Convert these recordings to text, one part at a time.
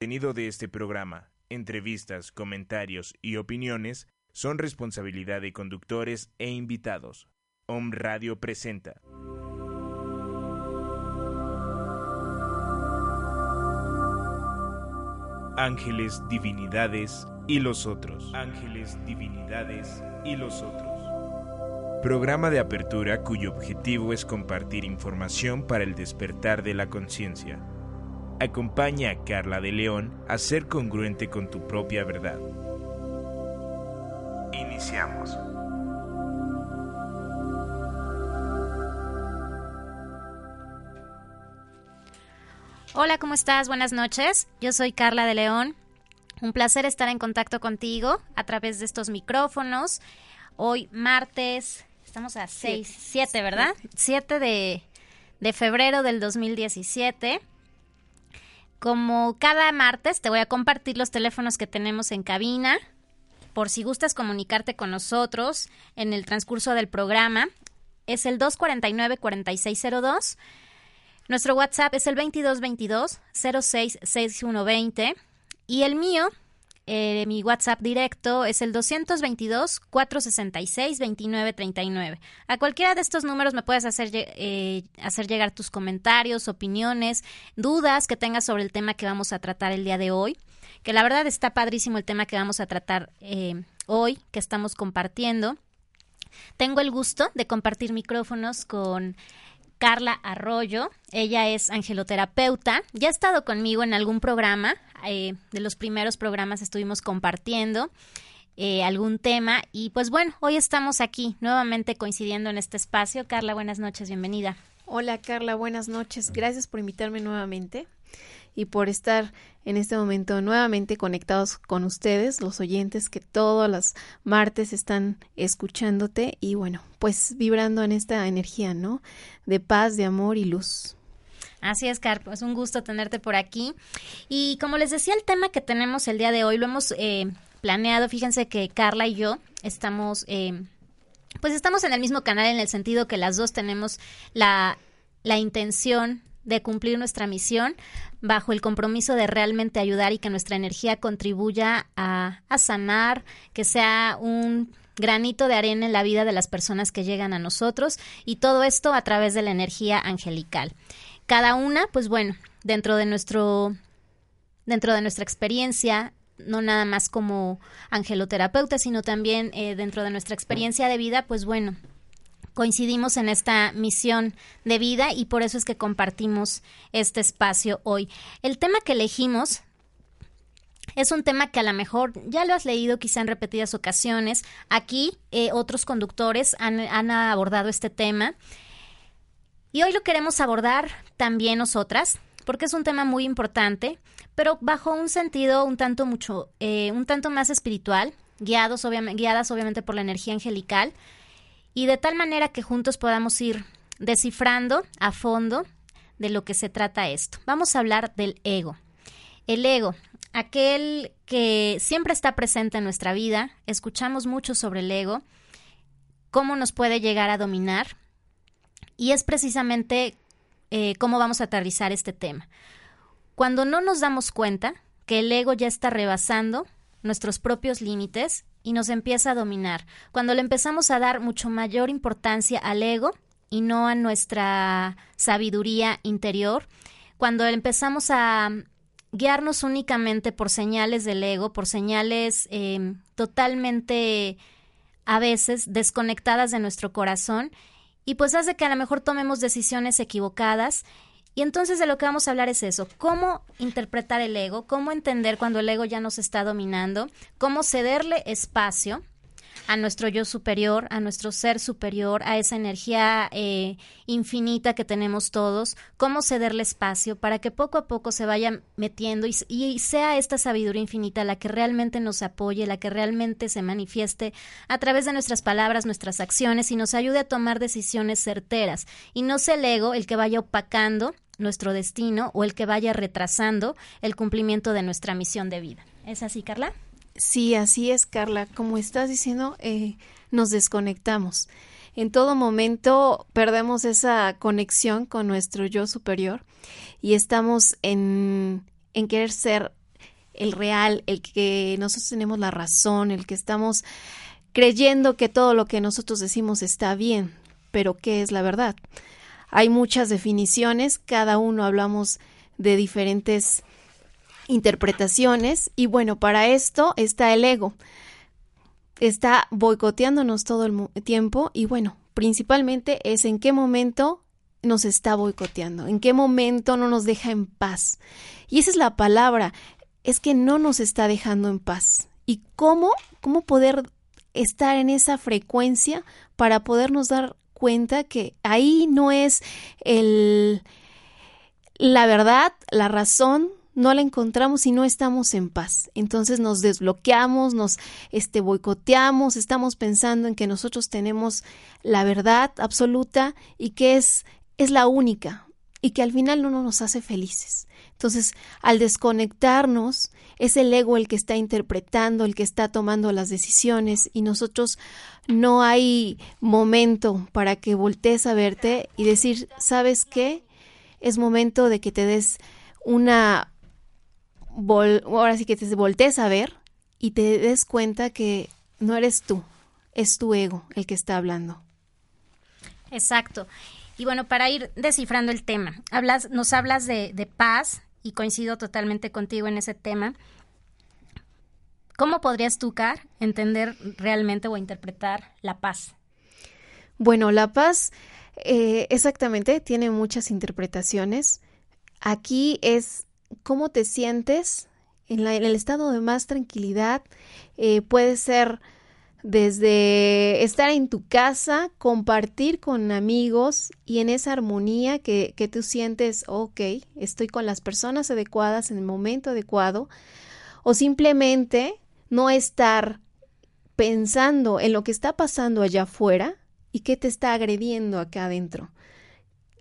Contenido de este programa, entrevistas, comentarios y opiniones son responsabilidad de conductores e invitados. Om Radio presenta. Ángeles, divinidades y los otros. Ángeles, divinidades y los otros. Programa de apertura cuyo objetivo es compartir información para el despertar de la conciencia. Acompaña a Carla de León a ser congruente con tu propia verdad. Iniciamos. Hola, ¿cómo estás? Buenas noches. Yo soy Carla de León. Un placer estar en contacto contigo a través de estos micrófonos. Hoy martes, estamos a 6, 7, ¿verdad? 7 de, de febrero del 2017. Como cada martes, te voy a compartir los teléfonos que tenemos en cabina por si gustas comunicarte con nosotros en el transcurso del programa. Es el 249-4602. Nuestro WhatsApp es el 2222-066120. Y el mío, eh, mi WhatsApp directo, es el 222-466-2939. A cualquiera de estos números me puedes hacer, eh, hacer llegar tus comentarios, opiniones, dudas que tengas sobre el tema que vamos a tratar el día de hoy. Que la verdad está padrísimo el tema que vamos a tratar eh, hoy, que estamos compartiendo. Tengo el gusto de compartir micrófonos con Carla Arroyo. Ella es angeloterapeuta. Ya ha estado conmigo en algún programa. eh, de los primeros programas estuvimos compartiendo eh, algún tema. Y pues bueno, hoy estamos aquí nuevamente coincidiendo en este espacio. Carla, buenas noches, bienvenida. Hola Carla, buenas noches. Gracias por invitarme nuevamente y por estar en este momento nuevamente conectados con ustedes, los oyentes que todos los martes están escuchándote y bueno, pues vibrando en esta energía, ¿no? De paz, de amor y luz. Así es, Carpo, es un gusto tenerte por aquí. Y como les decía, el tema que tenemos el día de hoy lo hemos eh, planeado. Fíjense que Carla y yo estamos, eh, pues estamos en el mismo canal en el sentido que las dos tenemos la, la intención de cumplir nuestra misión bajo el compromiso de realmente ayudar y que nuestra energía contribuya a, sanar, que sea un granito de arena en la vida de las personas que llegan a nosotros y todo esto a través de la energía angelical. Cada una, pues bueno, dentro de nuestro dentro de nuestra experiencia, no nada más como angeloterapeuta, sino también eh, dentro de nuestra experiencia de vida, pues bueno, coincidimos en esta misión de vida y por eso es que compartimos este espacio hoy. El tema que elegimos es un tema que a lo mejor ya lo has leído quizá en repetidas ocasiones. Aquí eh, otros conductores han, han abordado este tema. Y hoy lo queremos abordar también nosotras, porque es un tema muy importante, pero bajo un sentido un tanto mucho, eh, un tanto más espiritual, guiados obviamente, guiadas obviamente por la energía angelical, y de tal manera que juntos podamos ir descifrando a fondo de lo que se trata esto. Vamos a hablar del ego. El ego, aquel que siempre está presente en nuestra vida, escuchamos mucho sobre el ego, cómo nos puede llegar a dominar, y es precisamente eh, cómo vamos a aterrizar este tema. Cuando no nos damos cuenta que el ego ya está rebasando nuestros propios límites y nos empieza a dominar, cuando le empezamos a dar mucho mayor importancia al ego y no a nuestra sabiduría interior, cuando empezamos a guiarnos únicamente por señales del ego, por señales eh, totalmente a veces desconectadas de nuestro corazón y pues hace que a lo mejor tomemos decisiones equivocadas. Y entonces de lo que vamos a hablar es eso, cómo interpretar el ego, cómo entender cuando el ego ya nos está dominando, cómo cederle espacio a nuestro yo superior, a nuestro ser superior, a esa energía eh, infinita que tenemos todos, cómo cederle espacio para que poco a poco se vaya metiendo y, y sea esta sabiduría infinita la que realmente nos apoye, la que realmente se manifieste a través de nuestras palabras, nuestras acciones y nos ayude a tomar decisiones certeras. Y no sea el ego el que vaya opacando nuestro destino o el que vaya retrasando el cumplimiento de nuestra misión de vida. ¿Es así, Carla? Sí, así es, Carla. Como estás diciendo, eh, nos desconectamos. En todo momento perdemos esa conexión con nuestro yo superior y estamos en, en querer ser el real, el que nosotros tenemos la razón, el que estamos creyendo que todo lo que nosotros decimos está bien, pero ¿qué es la verdad? Hay muchas definiciones, cada uno hablamos de diferentes interpretaciones y bueno, para esto está el ego. Está boicoteándonos todo el tiempo y bueno, principalmente es en qué momento nos está boicoteando, en qué momento no nos deja en paz. Y esa es la palabra, es que no nos está dejando en paz. ¿Y cómo? ¿Cómo poder estar en esa frecuencia para podernos dar cuenta que ahí no es el la verdad, la razón, no la encontramos y no estamos en paz. Entonces nos desbloqueamos, nos este boicoteamos, estamos pensando en que nosotros tenemos la verdad absoluta y que es es la única y que al final no nos hace felices. Entonces, al desconectarnos, es el ego el que está interpretando, el que está tomando las decisiones y nosotros no hay momento para que voltees a verte y decir, ¿sabes qué? Es momento de que te des una ahora sí que te voltees a ver y te des cuenta que no eres tú, es tu ego el que está hablando. Exacto. Y bueno, para ir descifrando el tema, hablas, nos hablas de, paz y coincido totalmente contigo en ese tema. ¿Cómo podrías tú, Car, entender realmente o interpretar la paz? Bueno, la paz eh, exactamente tiene muchas interpretaciones. Aquí es cómo te sientes en, el estado de más tranquilidad. Eh, puede ser desde estar en tu casa, compartir con amigos y en esa armonía que, que tú sientes, ok, estoy con las personas adecuadas en el momento adecuado, o simplemente no estar pensando en lo que está pasando allá afuera y qué te está agrediendo acá adentro.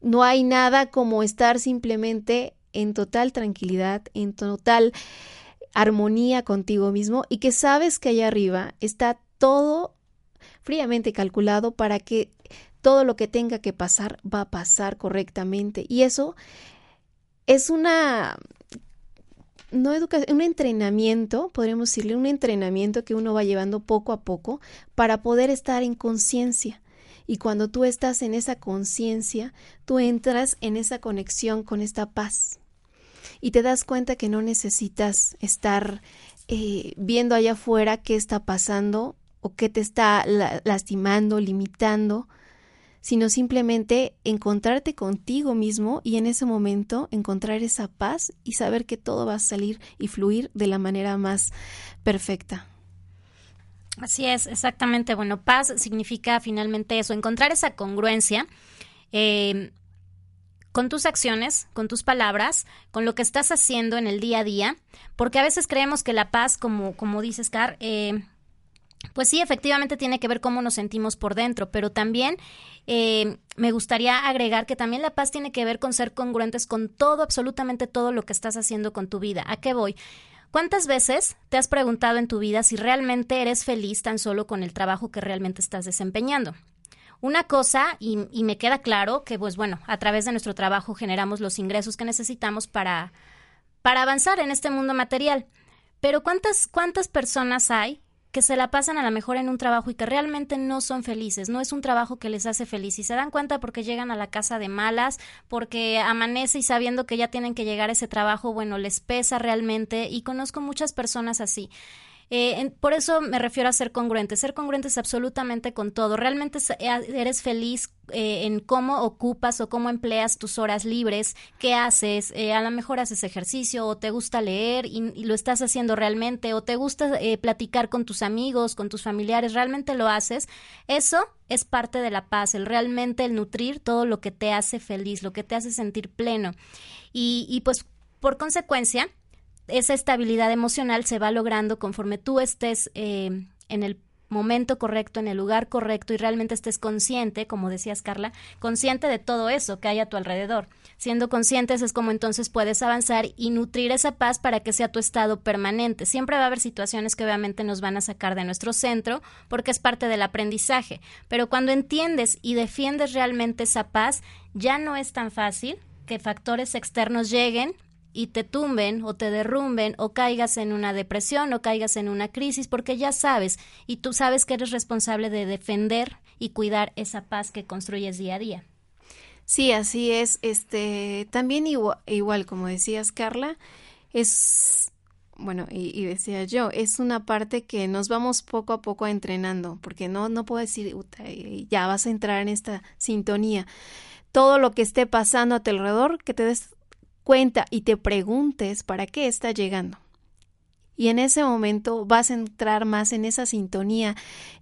No hay nada como estar simplemente en total tranquilidad, en total armonía contigo mismo y que sabes que allá arriba está todo fríamente calculado para que todo lo que tenga que pasar va a pasar correctamente. Y eso es una no educación, un entrenamiento, podríamos decirle, un entrenamiento que uno va llevando poco a poco para poder estar en conciencia. Y cuando tú estás en esa conciencia, tú entras en esa conexión con esta paz. Y te das cuenta que no necesitas estar eh, viendo allá afuera qué está pasando o qué te está lastimando, limitando, sino simplemente encontrarte contigo mismo y en ese momento encontrar esa paz y saber que todo va a salir y fluir de la manera más perfecta. Así es, exactamente. Bueno, paz significa finalmente eso, encontrar esa congruencia eh, con tus acciones, con tus palabras, con lo que estás haciendo en el día a día, porque a veces creemos que la paz, como, como dices, Car, eh, pues sí, efectivamente tiene que ver cómo nos sentimos por dentro, pero también eh, me gustaría agregar que también la paz tiene que ver con ser congruentes con todo, absolutamente todo lo que estás haciendo con tu vida. ¿A qué voy? ¿Cuántas veces te has preguntado en tu vida si realmente eres feliz tan solo con el trabajo que realmente estás desempeñando? Una cosa, y, y me queda claro que, pues bueno, a través de nuestro trabajo generamos los ingresos que necesitamos para, para avanzar en este mundo material. Pero ¿cuántas, cuántas personas hay que se la pasan a lo mejor en un trabajo y que realmente no son felices, no es un trabajo que les hace feliz y se dan cuenta porque llegan a la casa de malas, porque amanece y sabiendo que ya tienen que llegar ese trabajo, bueno, les pesa realmente y conozco muchas personas así. Eh, por eso me refiero a ser congruente. Ser congruente es absolutamente con todo. Realmente eh, eres feliz eh, en cómo ocupas o cómo empleas tus horas libres, qué haces, a lo mejor haces ejercicio o te gusta leer y, lo estás haciendo realmente o te gusta platicar con tus amigos, con tus familiares, realmente lo haces. Eso es parte de la paz, el realmente el nutrir todo lo que te hace feliz, lo que te hace sentir pleno. Y, y pues por consecuencia, esa estabilidad emocional se va logrando conforme tú estés eh, en el momento correcto, en el lugar correcto y realmente estés consciente, como decías Carla, consciente de todo eso que hay a tu alrededor. Siendo conscientes es como entonces puedes avanzar y nutrir esa paz para que sea tu estado permanente. Siempre va a haber situaciones que obviamente nos van a sacar de nuestro centro porque es parte del aprendizaje, pero cuando entiendes y defiendes realmente esa paz, ya no es tan fácil que factores externos lleguen y te tumben o te derrumben o caigas en una depresión o caigas en una crisis porque ya sabes y tú sabes que eres responsable de defender y cuidar esa paz que construyes día a día. Sí, así es. Este, también igual, como decías Carla, es bueno, y, decía yo, es una parte que nos vamos poco a poco entrenando, porque no, no puedo decir, ya vas a entrar en esta sintonía. Todo lo que esté pasando a tu alrededor, que te des cuenta y te preguntes para qué está llegando. Y en ese momento vas a entrar más en esa sintonía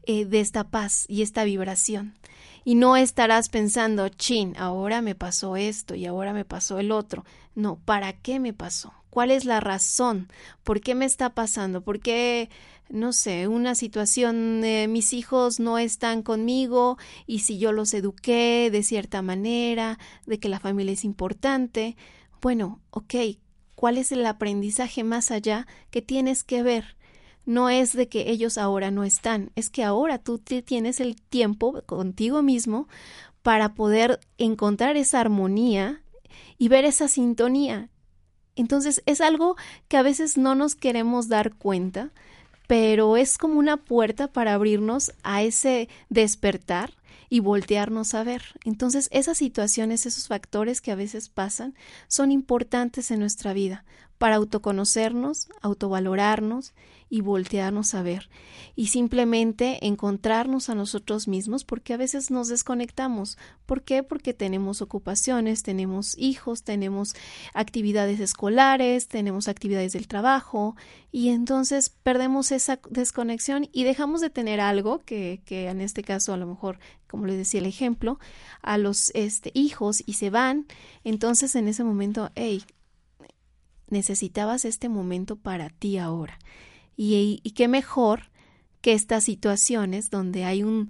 eh, de esta paz y esta vibración. Y no estarás pensando, chin, ahora me pasó esto y ahora me pasó el otro. No, ¿para qué me pasó? ¿Cuál es la razón? ¿Por qué me está pasando? ¿Por qué, no sé, una situación, eh, mis hijos no están conmigo y si yo los eduqué de cierta manera, de que la familia es importante? Bueno, ok, ¿cuál es el aprendizaje más allá que tienes que ver? No es de que ellos ahora no están, es que ahora tú tienes el tiempo contigo mismo para poder encontrar esa armonía y ver esa sintonía. Entonces es algo que a veces no nos queremos dar cuenta, pero es como una puerta para abrirnos a ese despertar y voltearnos a ver. Entonces, esas situaciones, esos factores que a veces pasan, son importantes en nuestra vida para autoconocernos, autovalorarnos y voltearnos a ver y simplemente encontrarnos a nosotros mismos porque a veces nos desconectamos. ¿Por qué? Porque tenemos ocupaciones, tenemos hijos, tenemos actividades escolares, tenemos actividades del trabajo y entonces perdemos esa desconexión y dejamos de tener algo que, que en este caso a lo mejor, como les decía el ejemplo, a los este, hijos y se van. Entonces en ese momento, hey, necesitabas este momento para ti ahora. Y, qué mejor que estas situaciones donde hay un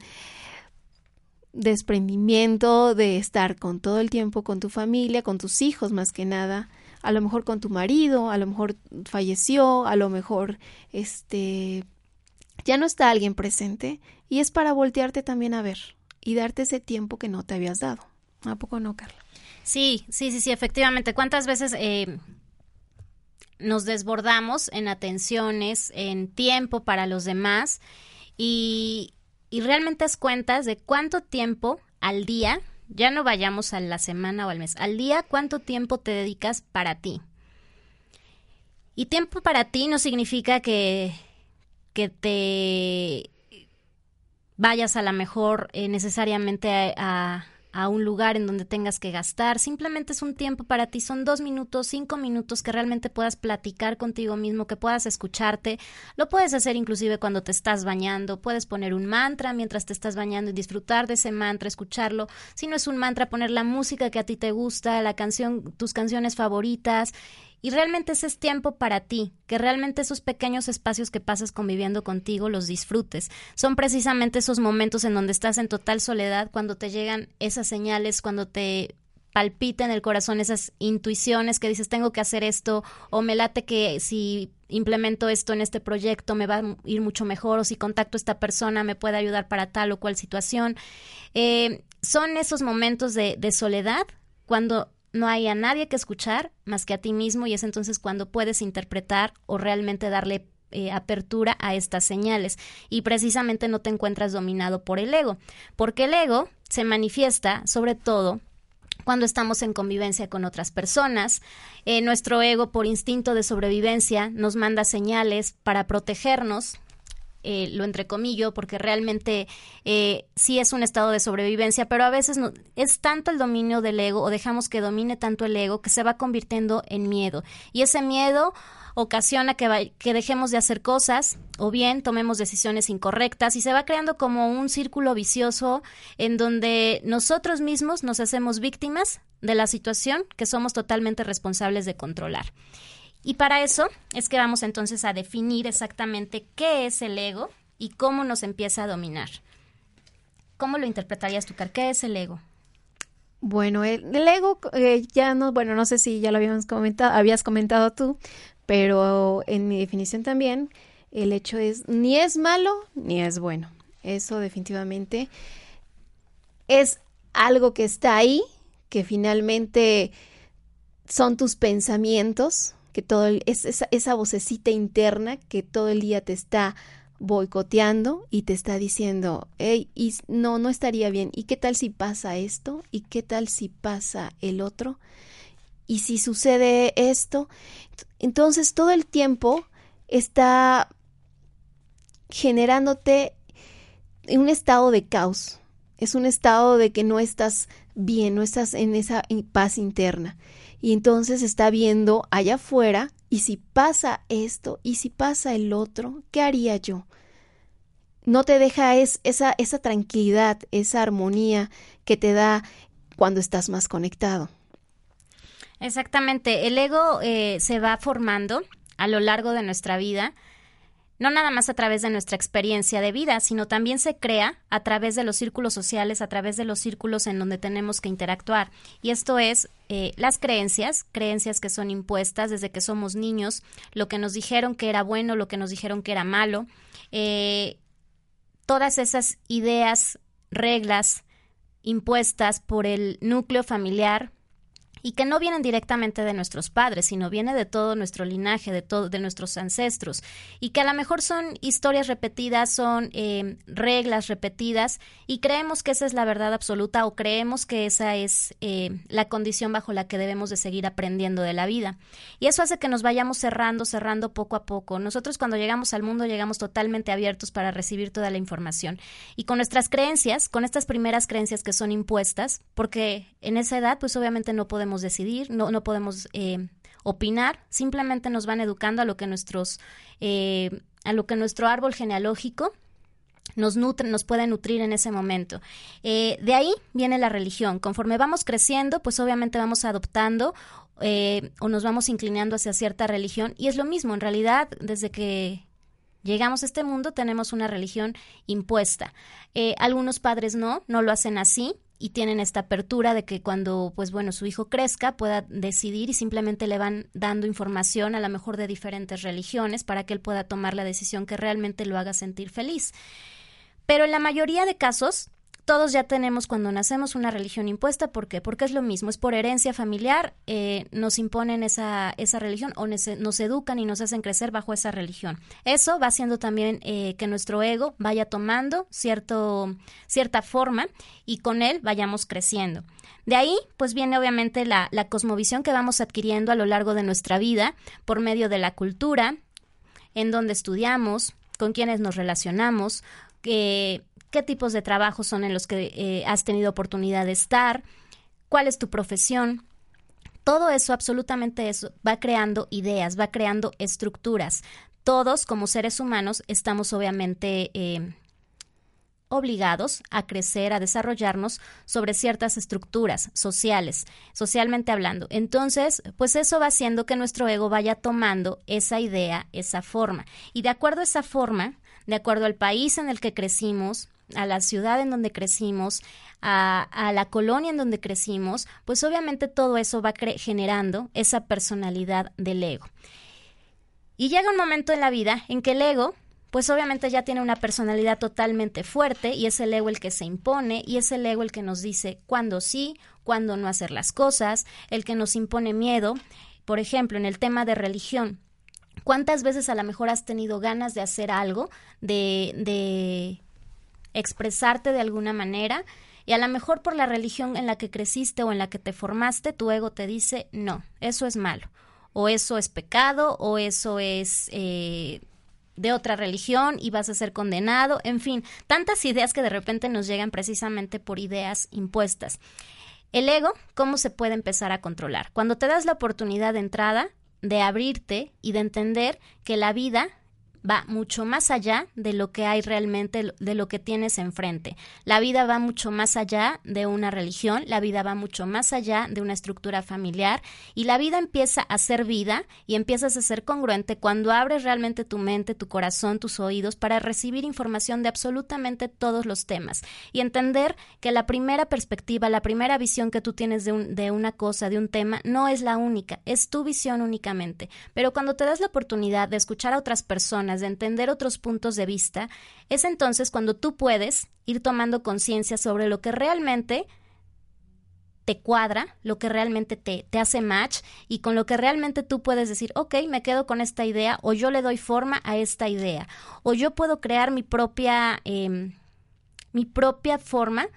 desprendimiento de estar con todo el tiempo con tu familia, con tus hijos más que nada, a lo mejor con tu marido, a lo mejor falleció, a lo mejor este ya no está alguien presente y es para voltearte también a ver y darte ese tiempo que no te habías dado. ¿A poco no, Carla? Sí, sí, sí, sí, efectivamente. ¿Cuántas veces eh, nos desbordamos en atenciones, en tiempo para los demás y, y realmente es cuentas de cuánto tiempo al día, ya no vayamos a la semana o al mes, al día cuánto tiempo te dedicas para ti. Y tiempo para ti no significa que, que te vayas a la mejor eh, necesariamente a a un lugar en donde tengas que gastar. Simplemente es un tiempo para ti, son dos minutos, cinco minutos que realmente puedas platicar contigo mismo, que puedas escucharte. Lo puedes hacer inclusive cuando te estás bañando. Puedes poner un mantra mientras te estás bañando y disfrutar de ese mantra, escucharlo. Si no es un mantra, poner la música que a ti te gusta, la canción, tus canciones favoritas y realmente ese es tiempo para ti, que realmente esos pequeños espacios que pasas conviviendo contigo los disfrutes. Son precisamente esos momentos en donde estás en total soledad, cuando te llegan esas señales, cuando te palpita en el corazón esas intuiciones que dices tengo que hacer esto o me late que si implemento esto en este proyecto me va a ir mucho mejor o si contacto a esta persona me puede ayudar para tal o cual situación. Eh, son esos momentos de, de soledad cuando no hay a nadie que escuchar más que a ti mismo y es entonces cuando puedes interpretar o realmente darle eh, apertura a estas señales y precisamente no te encuentras dominado por el ego, porque el ego se manifiesta sobre todo cuando estamos en convivencia con otras personas. Eh, nuestro ego, por instinto de sobrevivencia, nos manda señales para protegernos. Eh, lo entrecomillo, porque realmente eh, sí es un estado de sobrevivencia, pero a veces no, es tanto el dominio del ego o dejamos que domine tanto el ego que se va convirtiendo en miedo. Y ese miedo ocasiona que, que dejemos de hacer cosas o bien tomemos decisiones incorrectas y se va creando como un círculo vicioso en donde nosotros mismos nos hacemos víctimas de la situación que somos totalmente responsables de controlar. Y para eso es que vamos entonces a definir exactamente qué es el ego y cómo nos empieza a dominar. ¿Cómo lo interpretarías tú, Car? ¿Qué es el ego? Bueno, el, ego eh, ya no, bueno, no sé si ya lo habíamos comentado, habías comentado tú, pero en mi definición también, el hecho es ni es malo ni es bueno. Eso definitivamente es algo que está ahí, que finalmente son tus pensamientos, que todo es esa, esa vocecita interna que todo el día te está boicoteando y te está diciendo, hey, y no, no estaría bien. ¿Y qué tal si pasa esto? ¿Y qué tal si pasa el otro? y si sucede esto, entonces todo el tiempo está generándote un estado de caos. Es un estado de que no estás bien, no estás en esa paz interna. Y entonces está viendo allá afuera, y si pasa esto, y si pasa el otro, ¿qué haría yo? No te deja es, esa, esa tranquilidad, esa armonía que te da cuando estás más conectado. Exactamente, el ego eh, se va formando a lo largo de nuestra vida, no nada más a través de nuestra experiencia de vida, sino también se crea a través de los círculos sociales, a través de los círculos en donde tenemos que interactuar. Y esto es eh, las creencias, creencias que son impuestas desde que somos niños, lo que nos dijeron que era bueno, lo que nos dijeron que era malo, eh, todas esas ideas, reglas impuestas por el núcleo familiar, y que no vienen directamente de nuestros padres, sino viene de todo nuestro linaje, de todo, de nuestros ancestros, y que a lo mejor son historias repetidas, son eh, reglas repetidas, y creemos que esa es la verdad absoluta o creemos que esa es eh, la condición bajo la que debemos de seguir aprendiendo de la vida. Y eso hace que nos vayamos cerrando, cerrando poco a poco. Nosotros cuando llegamos al mundo llegamos totalmente abiertos para recibir toda la información. Y con nuestras creencias, con estas primeras creencias que son impuestas, porque en esa edad pues obviamente no podemos decidir, no, no podemos eh, opinar, simplemente nos van educando a lo que nuestros, eh, a lo que nuestro árbol genealógico nos nutre, nos puede nutrir en ese momento. Eh, de ahí viene la religión. Conforme vamos creciendo, pues obviamente vamos adoptando o nos vamos inclinando hacia cierta religión. Y es lo mismo, en realidad, desde que llegamos a este mundo tenemos una religión impuesta. algunos padres no, no lo hacen así y tienen esta apertura de que cuando pues bueno su hijo crezca pueda decidir y simplemente le van dando información a lo mejor de diferentes religiones para que él pueda tomar la decisión que realmente lo haga sentir feliz. Pero en la mayoría de casos todos ya tenemos cuando nacemos una religión impuesta. ¿Por qué? Porque es lo mismo, es por herencia familiar, eh, nos imponen esa, esa religión o nos, educan y nos hacen crecer bajo esa religión. Eso va haciendo también eh, que nuestro ego vaya tomando cierto, cierta forma y con él vayamos creciendo. De ahí, pues viene obviamente la, la cosmovisión que vamos adquiriendo a lo largo de nuestra vida por medio de la cultura, en donde estudiamos, con quienes nos relacionamos, que qué tipos de trabajos son en los que eh, has tenido oportunidad de estar, cuál es tu profesión. Todo eso, absolutamente eso, va creando ideas, va creando estructuras. Todos, como seres humanos, estamos obviamente eh, obligados a crecer, a desarrollarnos sobre ciertas estructuras sociales, socialmente hablando. Entonces, pues eso va haciendo que nuestro ego vaya tomando esa idea, esa forma. Y de acuerdo a esa forma, de acuerdo al país en el que crecimos, a la ciudad en donde crecimos, a, la colonia en donde crecimos, pues obviamente todo eso va generando esa personalidad del ego. Y llega un momento en la vida en que el ego, pues obviamente ya tiene una personalidad totalmente fuerte y es el ego el que se impone y es el ego el que nos dice cuándo sí, cuándo no hacer las cosas, el que nos impone miedo. Por ejemplo, en el tema de religión, ¿cuántas veces a lo mejor has tenido ganas de hacer algo, de, de expresarte de alguna manera Y a lo mejor por la religión en la que creciste o en la que te formaste, tu ego te dice, no, eso es malo, o eso es pecado, o eso es... Eh, de otra religión y vas a ser condenado, en fin, tantas ideas que de repente nos llegan precisamente por ideas impuestas. El ego, ¿cómo se puede empezar a controlar? Cuando te das la oportunidad de entrada, de abrirte y de entender que la vida va mucho más allá de lo que hay realmente, de lo que tienes enfrente. La vida va mucho más allá de una religión, la vida va mucho más allá de una estructura familiar y la vida empieza a ser vida y empiezas a ser congruente cuando abres realmente tu mente, tu corazón, tus oídos para recibir información de absolutamente todos los temas y entender que la primera perspectiva, la primera visión que tú tienes de, de una cosa, de un tema, no es la única, es tu visión únicamente. Pero cuando te das la oportunidad de escuchar a otras personas, de entender otros puntos de vista, es entonces cuando tú puedes ir tomando conciencia sobre lo que realmente te cuadra, lo que realmente te, te, hace match y con lo que realmente tú puedes decir, ok, me quedo con esta idea o yo le doy forma a esta idea o yo puedo crear mi propia, em, mi propia forma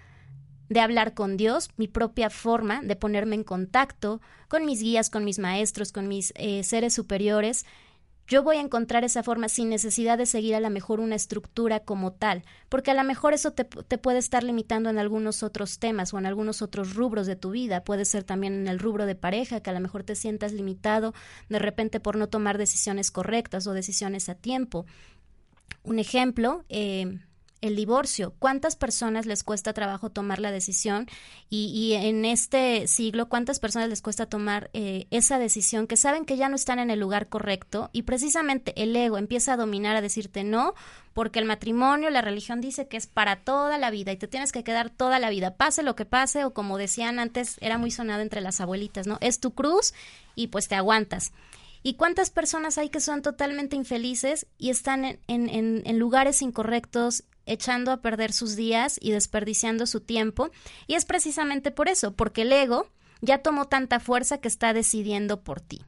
de hablar con Dios, mi propia forma de ponerme en contacto con mis guías, con mis maestros, con mis eh, seres superiores yo voy a encontrar esa forma sin necesidad de seguir a lo mejor una estructura como tal, porque a lo mejor eso te, puede estar limitando en algunos otros temas o en algunos otros rubros de tu vida. Puede ser también en el rubro de pareja, que a lo mejor te sientas limitado de repente por no tomar decisiones correctas o decisiones a tiempo. Un ejemplo, eh, el divorcio. ¿Cuántas personas les cuesta trabajo tomar la decisión? Y, en este siglo, ¿cuántas personas les cuesta tomar eh, esa decisión que saben que ya no están en el lugar correcto? Y precisamente el ego empieza a dominar, a decirte no, porque el matrimonio, la religión dice que es para toda la vida y te tienes que quedar toda la vida, pase lo que pase, o como decían antes, era muy sonado entre las abuelitas, ¿no? Es tu cruz y pues te aguantas. ¿Y cuántas personas hay que son totalmente infelices y están en, en, en, lugares incorrectos echando a perder sus días y desperdiciando su tiempo. Y es precisamente por eso, porque el ego ya tomó tanta fuerza que está decidiendo por ti.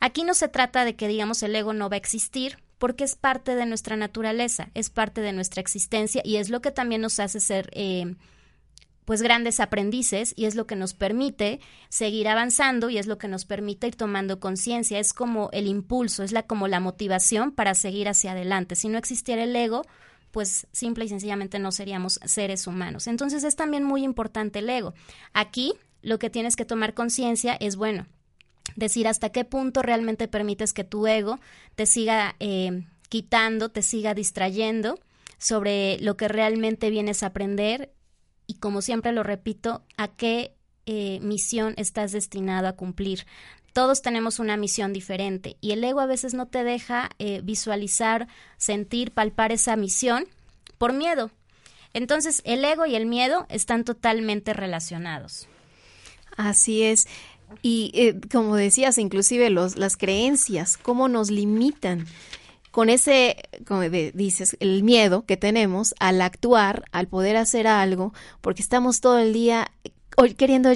Aquí no se trata de que digamos el ego no va a existir, porque es parte de nuestra naturaleza, es parte de nuestra existencia y es lo que también nos hace ser eh, pues grandes aprendices y es lo que nos permite seguir avanzando y es lo que nos permite ir tomando conciencia, es como el impulso, es la como la motivación para seguir hacia adelante. Si no existiera el ego, pues simple y sencillamente no seríamos seres humanos. Entonces es también muy importante el ego. Aquí lo que tienes que tomar conciencia es, bueno, decir hasta qué punto realmente permites que tu ego te siga eh, quitando, te siga distrayendo sobre lo que realmente vienes a aprender y como siempre lo repito, a qué eh, misión estás destinado a cumplir todos tenemos una misión diferente y el ego a veces no te deja eh, visualizar, sentir, palpar esa misión por miedo. Entonces el ego y el miedo están totalmente relacionados. Así es. Y eh, como decías, inclusive los, las creencias, cómo nos limitan con ese, como dices, el miedo que tenemos al actuar, al poder hacer algo, porque estamos todo el día queriendo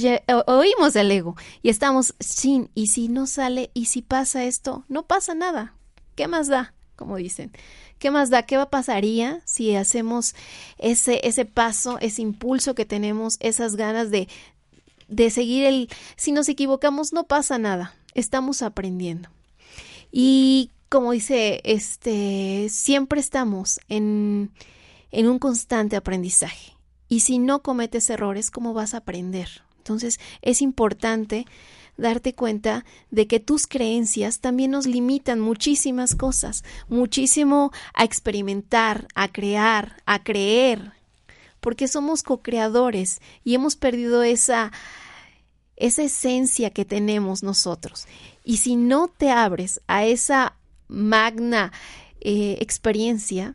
oímos el ego y estamos sin y si no sale y si pasa esto no pasa nada. Qué más da como dicen. Qué más da qué pasaría si hacemos ese ese paso ese impulso que tenemos esas ganas de de seguir el si nos equivocamos no pasa nada. Estamos aprendiendo. Y como dice este siempre estamos en en un constante aprendizaje y si no cometes errores, ¿cómo vas a aprender? Entonces es importante darte cuenta de que tus creencias también nos limitan muchísimas cosas, muchísimo a experimentar, a crear, a creer, porque somos co-creadores y hemos perdido esa esa esencia que tenemos nosotros. Y si no te abres a esa magna eh, experiencia,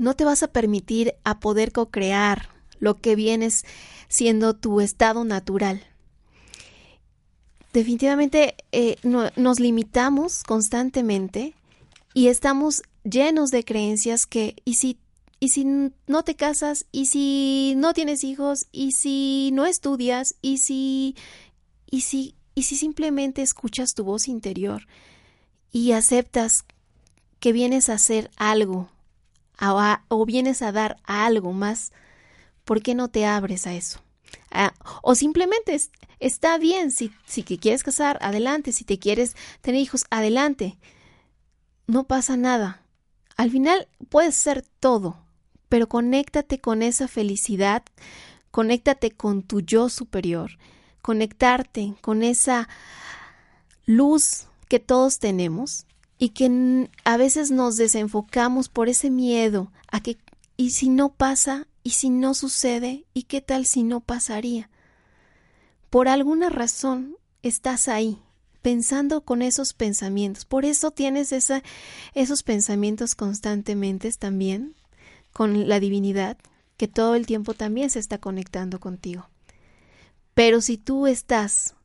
no te vas a permitir a poder co-crear lo que vienes siendo tu estado natural. Definitivamente eh, nos limitamos constantemente y estamos llenos de creencias que, ¿y si, y si no te casas? ¿Y si no tienes hijos? ¿Y si no estudias? ¿Y si, y si, y si simplemente escuchas tu voz interior y aceptas que vienes a hacer algo o vienes a dar algo más, ¿Por qué no te abres a eso? Ah, o simplemente está bien, si, si te quieres casar, adelante, si te quieres tener hijos, adelante. No pasa nada. Al final puedes ser todo, pero conéctate con esa felicidad, conéctate con tu yo superior, conectarte con esa luz que todos tenemos y que a veces nos desenfocamos por ese miedo a que y si no pasa y si no sucede y qué tal si no pasaría. Por alguna razón estás ahí pensando con esos pensamientos. Por eso tienes esos pensamientos constantemente también con la divinidad que todo el tiempo también se está conectando contigo. Pero si tú estás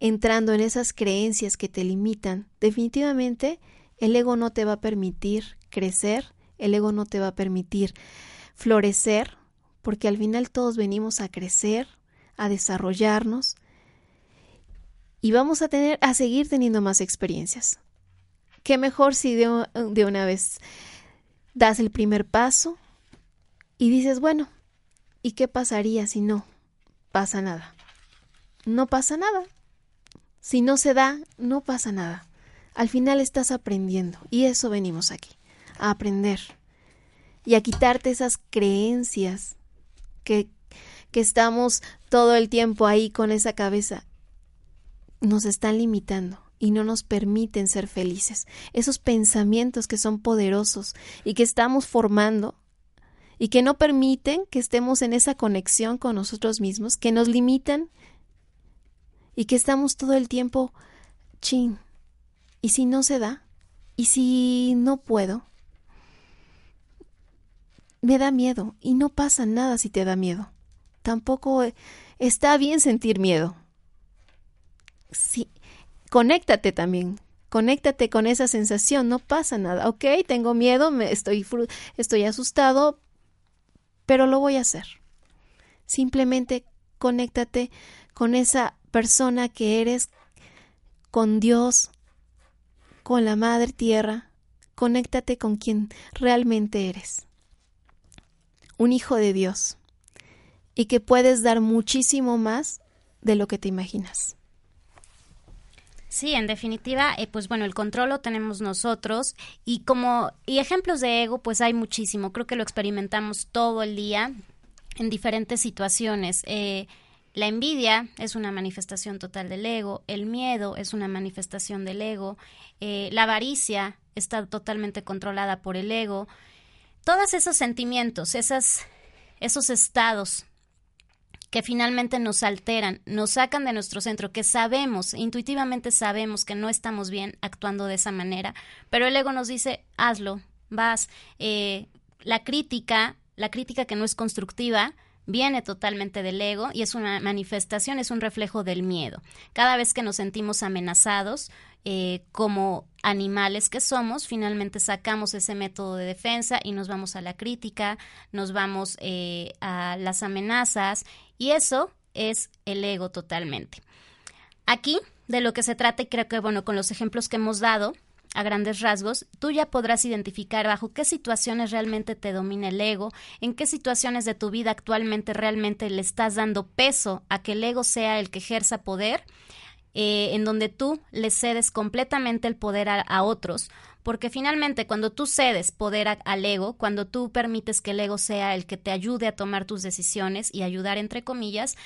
entrando en esas creencias que te limitan, definitivamente el ego no te va a permitir crecer, el ego no te va a permitir florecer, porque al final todos venimos a crecer, a desarrollarnos y vamos a tener a seguir teniendo más experiencias. Qué mejor si de, de una vez das el primer paso y dices, bueno, ¿y qué pasaría si no pasa nada? No pasa nada, si no se da, no pasa nada. Al final estás aprendiendo y eso venimos aquí, a aprender y a quitarte esas creencias que, que estamos todo el tiempo ahí con esa cabeza. Nos están limitando y no nos permiten ser felices. Esos pensamientos que son poderosos y que estamos formando y que no permiten que estemos en esa conexión con nosotros mismos, que nos limitan y que estamos todo el tiempo, chin, ¿y si no se da? ¿Y si no puedo? Me da miedo y no pasa nada si te da miedo. Tampoco eh, está bien sentir miedo. Sí, conéctate también, conéctate con esa sensación, no pasa nada. Ok, tengo miedo, me estoy, estoy asustado, pero lo voy a hacer. Simplemente conéctate con esa persona que eres con Dios, con la Madre Tierra, conéctate con quien realmente eres. Un hijo de Dios. Y que puedes dar muchísimo más de lo que te imaginas. Sí, en definitiva, eh, pues bueno, el control lo tenemos nosotros y como y ejemplos de ego, pues hay muchísimo. Creo que lo experimentamos todo el día en diferentes situaciones. Eh, la envidia es una manifestación total del ego, el miedo es una manifestación del ego, eh, la avaricia está totalmente controlada por el ego. Todos esos sentimientos, esas, esos estados que finalmente nos alteran, nos sacan de nuestro centro, que sabemos, intuitivamente sabemos que no estamos bien actuando de esa manera, pero el ego nos dice, hazlo, vas. Eh, la crítica, la crítica que no es constructiva, viene totalmente del ego y es una manifestación, es un reflejo del miedo. Cada vez que nos sentimos amenazados, eh, como animales que somos, finalmente sacamos ese método de defensa y nos vamos a la crítica, nos vamos eh, a las amenazas y eso es el ego totalmente. Aquí de lo que se trata y creo que bueno con los ejemplos que hemos dado a grandes rasgos, tú ya podrás identificar bajo qué situaciones realmente te domina el ego, en qué situaciones de tu vida actualmente realmente le estás dando peso a que el ego sea el que ejerza poder, eh, en donde tú le cedes completamente el poder a, otros, porque finalmente cuando tú cedes poder al ego, cuando tú permites que el ego sea el que te ayude a tomar tus decisiones y ayudar entre comillas,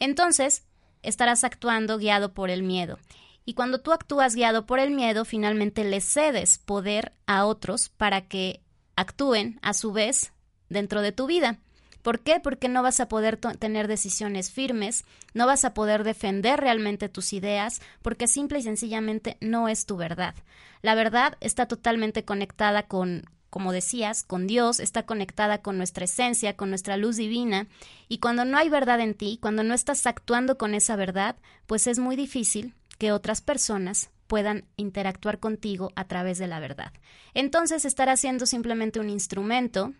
entonces estarás actuando guiado por el miedo. Y cuando tú actúas guiado por el miedo, finalmente le cedes poder a otros para que actúen a su vez dentro de tu vida. ¿Por qué? Porque no vas a poder tener decisiones firmes, no vas a poder defender realmente tus ideas, porque simple y sencillamente no es tu verdad. La verdad está totalmente conectada con, como decías, con Dios, está conectada con nuestra esencia, con nuestra luz divina, y cuando no hay verdad en ti, cuando no estás actuando con esa verdad, pues es muy difícil que otras personas puedan interactuar contigo a través de la verdad. Entonces estarás siendo simplemente un instrumento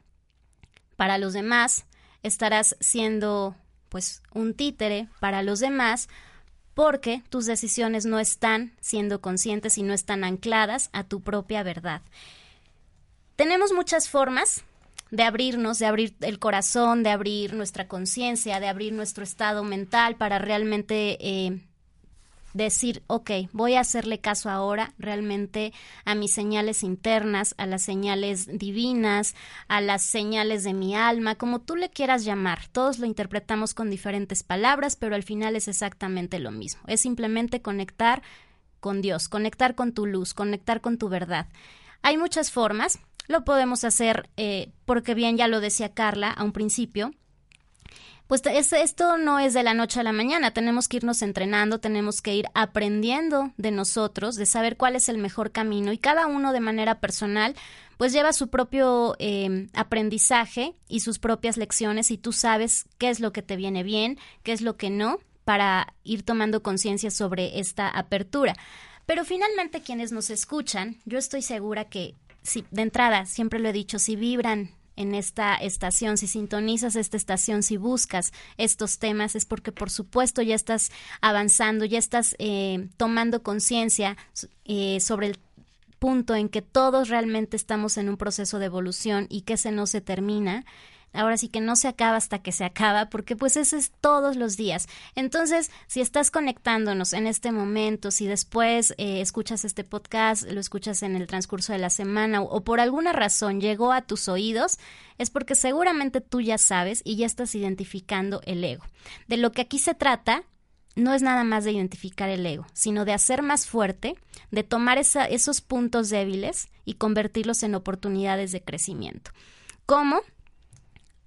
para los demás, estarás siendo pues un títere para los demás porque tus decisiones no están siendo conscientes y no están ancladas a tu propia verdad. Tenemos muchas formas de abrirnos, de abrir el corazón, de abrir nuestra conciencia, de abrir nuestro estado mental para realmente eh, decir, ok, voy a hacerle caso ahora realmente a mis señales internas, a las señales divinas, a las señales de mi alma, como tú le quieras llamar. Todos lo interpretamos con diferentes palabras, pero al final es exactamente lo mismo. Es simplemente conectar con Dios, conectar con tu luz, conectar con tu verdad. Hay muchas formas. Lo podemos hacer eh, porque bien ya lo decía Carla a un principio, pues esto no es de la noche a la mañana, tenemos que irnos entrenando, tenemos que ir aprendiendo de nosotros, de saber cuál es el mejor camino. Y cada uno de manera personal pues lleva su propio em, aprendizaje y sus propias lecciones. Y tú sabes qué es lo que te viene bien, qué es lo que no, para ir tomando conciencia sobre esta apertura. Pero finalmente quienes nos escuchan, yo estoy segura que si de entrada, siempre lo he dicho, si vibran en esta estación, si sintonizas esta estación, si buscas estos temas, es porque por supuesto ya estás avanzando, ya estás eh, tomando conciencia eh, sobre el punto en que todos realmente estamos en un proceso de evolución y que ese no se termina ahora sí que no se acaba hasta que se acaba, porque pues ese es todos los días. Entonces, si estás conectándonos en este momento, si después eh, escuchas este podcast, lo escuchas en el transcurso de la semana o, por alguna razón llegó a tus oídos, es porque seguramente tú ya sabes y ya estás identificando el ego. De lo que aquí se trata no es nada más de identificar el ego, sino de hacer más fuerte, de tomar esos puntos débiles y convertirlos en oportunidades de crecimiento. ¿Cómo?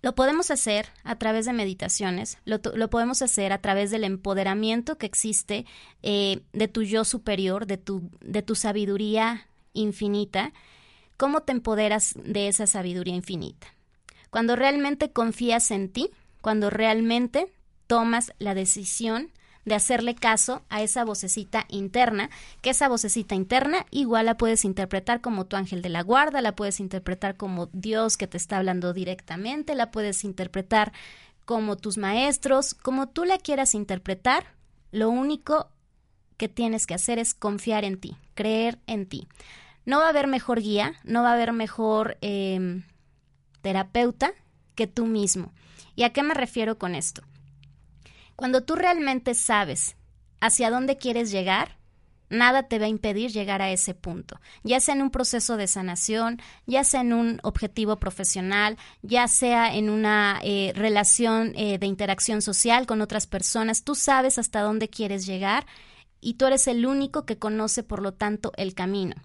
Lo podemos hacer a través de meditaciones, lo, podemos hacer a través del empoderamiento que existe eh, de tu yo superior, de tu, de tu sabiduría infinita. ¿Cómo te empoderas de esa sabiduría infinita? Cuando realmente confías en ti, cuando realmente tomas la decisión de hacerle caso a esa vocecita interna, que esa vocecita interna igual la puedes interpretar como tu ángel de la guarda, la puedes interpretar como Dios que te está hablando directamente, la puedes interpretar como tus maestros, como tú la quieras interpretar, lo único que tienes que hacer es confiar en ti, creer en ti. No va a haber mejor guía, no va a haber mejor em, terapeuta que tú mismo. ¿Y a qué me refiero con esto? Cuando tú realmente sabes hacia dónde quieres llegar, nada te va a impedir llegar a ese punto, ya sea en un proceso de sanación, ya sea en un objetivo profesional, ya sea en una eh, relación eh, de interacción social con otras personas, tú sabes hasta dónde quieres llegar y tú eres el único que conoce, por lo tanto, el camino.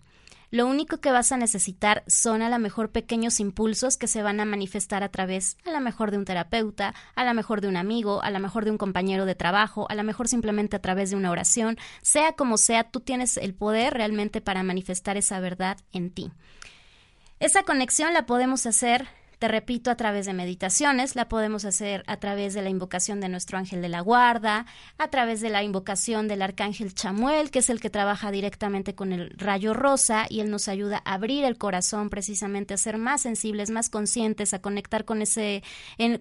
Lo único que vas a necesitar son a lo mejor pequeños impulsos que se van a manifestar a través, a lo mejor de un terapeuta, a lo mejor de un amigo, a lo mejor de un compañero de trabajo, a lo mejor simplemente a través de una oración. Sea como sea, tú tienes el poder realmente para manifestar esa verdad en ti. Esa conexión la podemos hacer te repito, a través de meditaciones, la podemos hacer a través de la invocación de nuestro ángel de la guarda, a través de la invocación del arcángel Chamuel, que es el que trabaja directamente con el rayo rosa y él nos ayuda a abrir el corazón precisamente, a ser más sensibles, más conscientes, a conectar con, ese,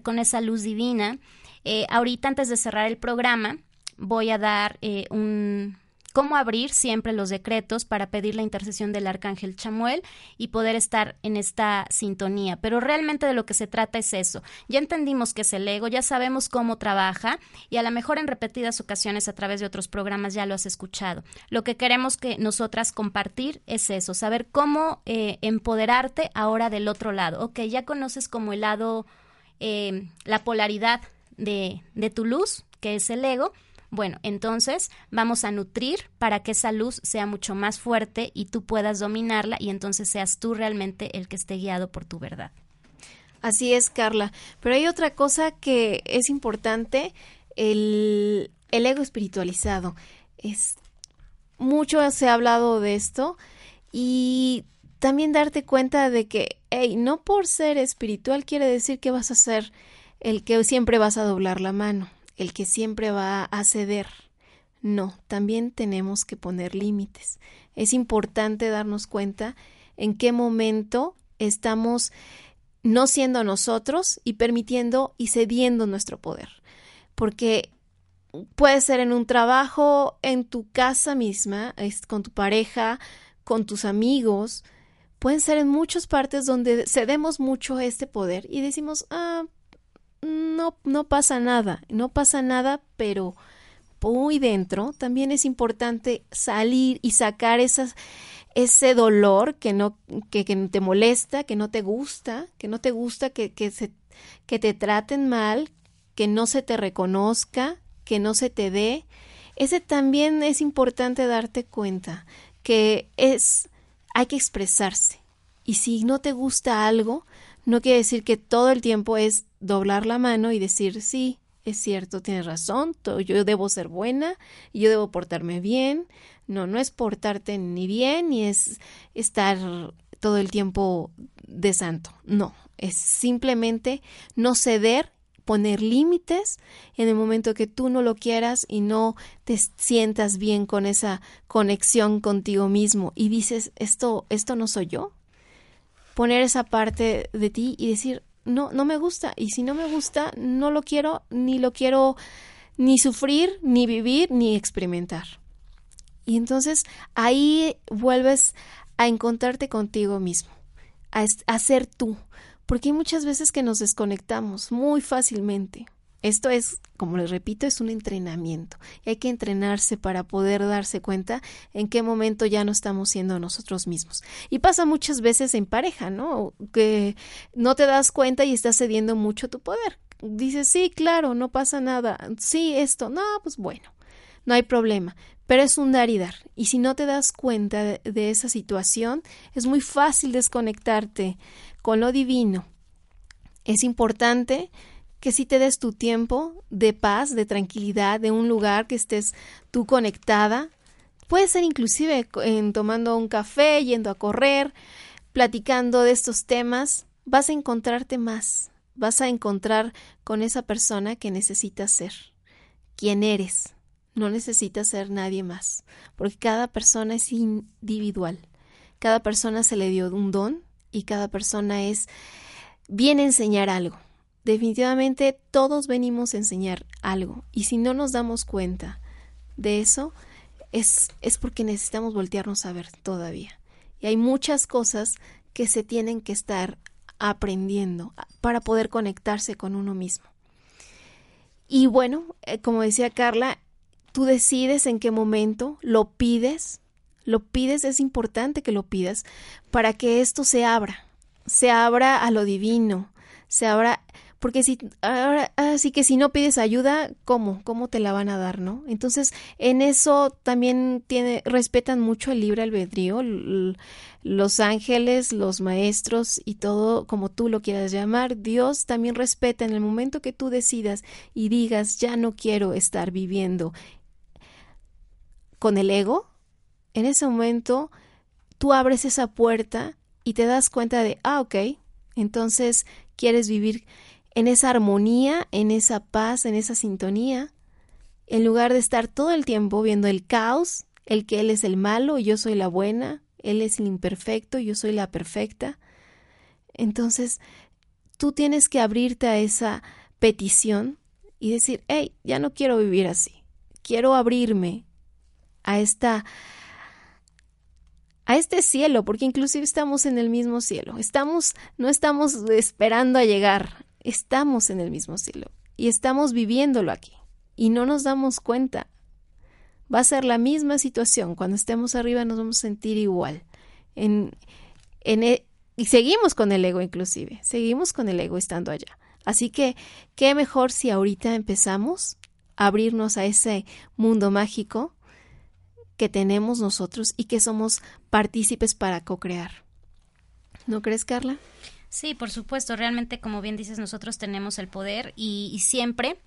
con esa luz divina. Eh, ahorita, antes de cerrar el programa, voy a dar eh, un cómo abrir siempre los decretos para pedir la intercesión del arcángel Chamuel y poder estar en esta sintonía. Pero realmente de lo que se trata es eso. Ya entendimos que es el ego, ya sabemos cómo trabaja y a lo mejor en repetidas ocasiones a través de otros programas ya lo has escuchado. Lo que queremos que nosotras compartir es eso, saber cómo eh, empoderarte ahora del otro lado. Ok, ya conoces como el lado, eh, la polaridad de, de tu luz, que es el ego bueno, entonces vamos a nutrir para que esa luz sea mucho más fuerte y tú puedas dominarla y entonces seas tú realmente el que esté guiado por tu verdad. Así es, Carla. Pero hay otra cosa que es importante, el, el ego espiritualizado. Es, mucho se ha hablado de esto y también darte cuenta de que, hey, no por ser espiritual quiere decir que vas a ser el que siempre vas a doblar la mano el que siempre va a ceder. No, también tenemos que poner límites. Es importante darnos cuenta en qué momento estamos no siendo nosotros y permitiendo y cediendo nuestro poder. Porque puede ser en un trabajo, en tu casa misma, con tu pareja, con tus amigos, pueden ser en muchas partes donde cedemos mucho este poder y decimos, ah, no, no pasa nada, no pasa nada, pero muy dentro también es importante salir y sacar esas, ese dolor que no, que, que te molesta, que no te gusta, que no te gusta que, que, se, que te traten mal, que no se te reconozca, que no se te dé. Ese también es importante darte cuenta que es hay que expresarse. Y si no te gusta algo, no quiere decir que todo el tiempo es doblar la mano y decir, sí, es cierto, tienes razón, yo debo ser buena, yo debo portarme bien. No, no es portarte ni bien, ni es estar todo el tiempo de santo. No, es simplemente no ceder, poner límites en el momento que tú no lo quieras y no te sientas bien con esa conexión contigo mismo y dices, esto, esto no soy yo. Poner esa parte de ti y decir, no, no me gusta. Y si no me gusta, no lo quiero, ni lo quiero ni sufrir, ni vivir, ni experimentar. Y entonces ahí vuelves a encontrarte contigo mismo, a, a ser tú, porque hay muchas veces que nos desconectamos muy fácilmente. Esto es, como les repito, es un entrenamiento. Hay que entrenarse para poder darse cuenta en qué momento ya no estamos siendo nosotros mismos. Y pasa muchas veces en pareja, ¿no? Que no te das cuenta y estás cediendo mucho tu poder. Dices, sí, claro, no pasa nada. Sí, esto, no, pues bueno, no hay problema. Pero es un dar y dar. Y si no te das cuenta de, de esa situación, es muy fácil desconectarte con lo divino. Es importante que si te des tu tiempo de paz, de tranquilidad, de un lugar que estés tú conectada. Puede ser inclusive en tomando un café, yendo a correr, platicando de estos temas, vas a encontrarte más, vas a encontrar con esa persona que necesitas ser, quien eres. No necesitas ser nadie más, porque cada persona es individual. Cada persona se le dio un don y cada persona es viene a enseñar algo definitivamente todos venimos a enseñar algo y si no nos damos cuenta de eso es, es porque necesitamos voltearnos a ver todavía. Y hay muchas cosas que se tienen que estar aprendiendo para poder conectarse con uno mismo. Y bueno, eh, como decía Carla, tú decides en qué momento lo pides, lo pides, es importante que lo pidas para que esto se abra, se abra a lo divino, se abra porque si ahora así que si no pides ayuda, ¿cómo? ¿Cómo te la van a dar, no? Entonces, en eso también tiene respetan mucho el libre albedrío, los ángeles, los maestros y todo como tú lo quieras llamar, Dios también respeta en el momento que tú decidas y digas, ya no quiero estar viviendo con el ego, en ese momento tú abres esa puerta y te das cuenta de, ah, ok, entonces quieres vivir en esa armonía, en esa paz, en esa sintonía, en lugar de estar todo el tiempo viendo el caos, el que Él es el malo yo soy la buena, Él es el imperfecto yo soy la perfecta. Entonces, tú tienes que abrirte a esa petición y decir, hey, ya no quiero vivir así, quiero abrirme a esta a este cielo, porque inclusive estamos en el mismo cielo. Estamos no estamos esperando a llegar, estamos en el mismo cielo y estamos viviéndolo aquí y no nos damos cuenta. Va a ser la misma situación. Cuando estemos arriba nos vamos a sentir igual. E, y seguimos con el ego inclusive. Seguimos con el ego estando allá. Así que, ¿qué mejor si ahorita empezamos a abrirnos a ese mundo mágico que tenemos nosotros y que somos partícipes para co-crear? ¿No crees, Carla? Sí, por supuesto. Realmente, como bien dices, nosotros tenemos el poder y, siempre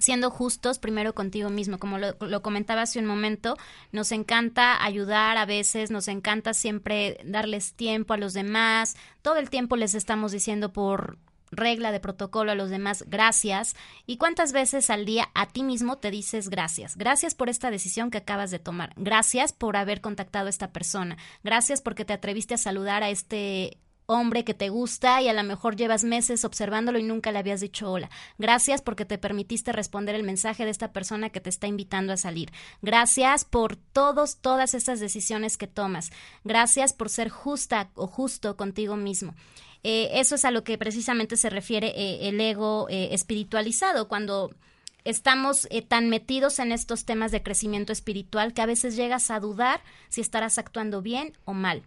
siendo justos primero contigo mismo. Como lo, lo, comentaba hace un momento, nos encanta ayudar a veces, nos encanta siempre darles tiempo a los demás. Todo el tiempo les estamos diciendo por regla de protocolo a los demás gracias y cuántas veces al día a ti mismo te dices gracias gracias por esta decisión que acabas de tomar gracias por haber contactado a esta persona gracias porque te atreviste a saludar a este hombre que te gusta y a lo mejor llevas meses observándolo y nunca le habías dicho hola. Gracias porque te permitiste responder el mensaje de esta persona que te está invitando a salir. Gracias por todos, todas esas decisiones que tomas. Gracias por ser justa o justo contigo mismo. Eh, eso es a lo que precisamente se refiere eh, el ego eh, espiritualizado, cuando estamos tan metidos en estos temas de crecimiento espiritual que a veces llegas a dudar si estarás actuando bien o mal.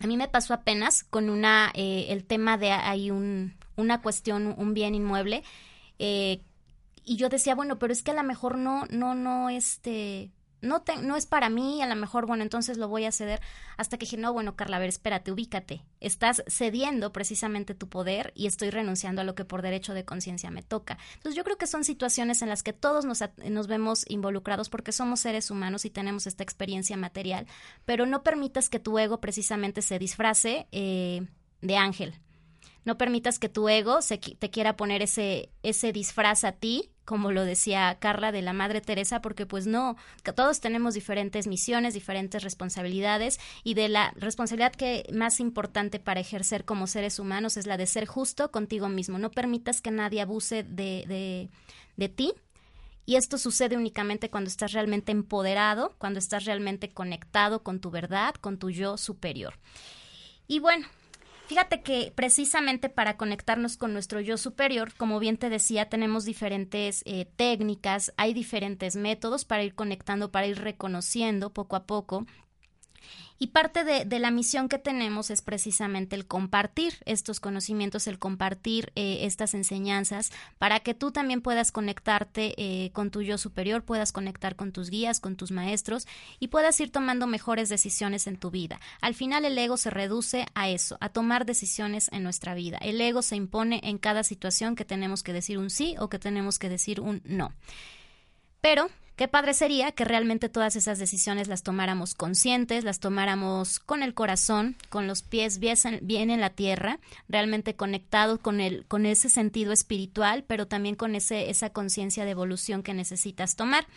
A mí me pasó apenas con una, eh, el tema de hay un, una cuestión, un bien inmueble, eh, y yo decía, bueno, pero es que a lo mejor no, no, no, este, no, no es para mí, a lo mejor, bueno, entonces lo voy a ceder, hasta que dije, no, bueno, Carla, a ver, espérate, ubícate, estás cediendo precisamente tu poder y estoy renunciando a lo que por derecho de conciencia me toca. Entonces yo creo que son situaciones en las que todos nos, nos vemos involucrados porque somos seres humanos y tenemos esta experiencia material, pero no permitas que tu ego precisamente se disfrace eh, de ángel. No permitas que tu ego se, te quiera poner ese, ese disfraz a ti como lo decía Carla de la Madre Teresa, porque pues no, todos tenemos diferentes misiones, diferentes responsabilidades y de la responsabilidad que más importante para ejercer como seres humanos es la de ser justo contigo mismo. No permitas que nadie abuse de, de, de ti. Y esto sucede únicamente cuando estás realmente empoderado, cuando estás realmente conectado con tu verdad, con tu yo superior. Y bueno, Fíjate que precisamente para conectarnos con nuestro yo superior, como bien te decía, tenemos diferentes eh, técnicas, hay diferentes métodos para ir conectando, para ir reconociendo poco a poco y parte de, la misión que tenemos es precisamente el compartir estos conocimientos, el compartir eh, estas enseñanzas para que tú también puedas conectarte eh, con tu yo superior, puedas conectar con tus guías, con tus maestros y puedas ir tomando mejores decisiones en tu vida. Al final el ego se reduce a eso, a tomar decisiones en nuestra vida. El ego se impone en cada situación que tenemos que decir un sí o que tenemos que decir un no. Pero Qué padre sería que realmente todas esas decisiones las tomáramos conscientes, las tomáramos con el corazón, con los pies bien en la tierra, realmente conectados con, el, con ese sentido espiritual, pero también con ese, esa conciencia de evolución que necesitas tomar.